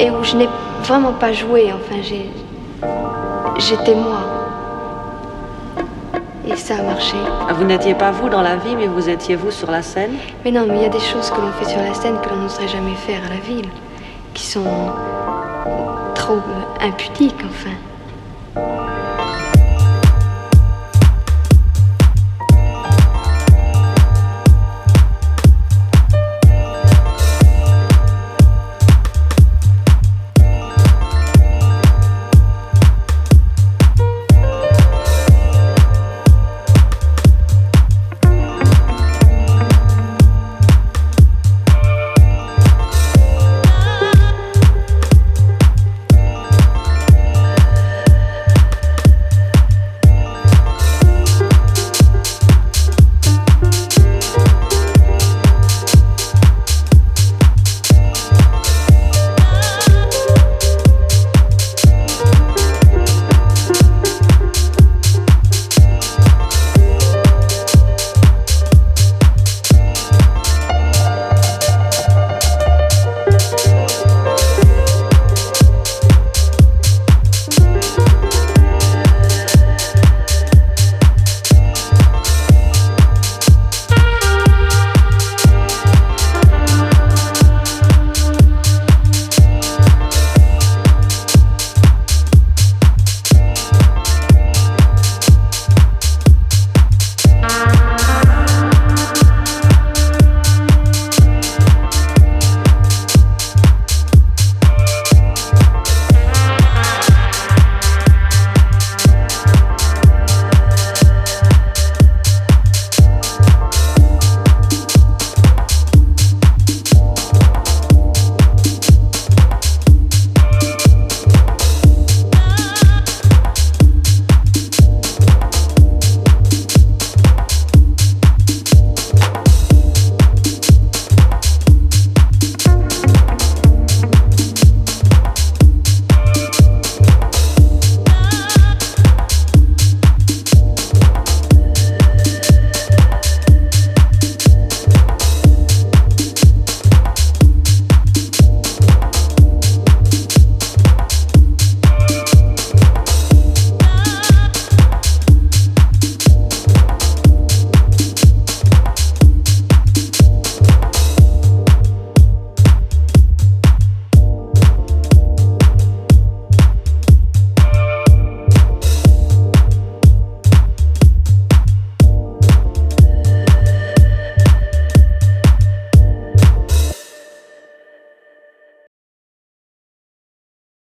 et où je n'ai vraiment pas joué. Enfin, j'ai, j'étais moi. Et ça a marché. Ah, vous n'étiez pas vous dans la vie, mais vous étiez vous sur la scène? Mais non, mais il y a des choses que l'on fait sur la scène que l'on n'oserait jamais faire à la ville, qui sont trop euh, impudiques, enfin.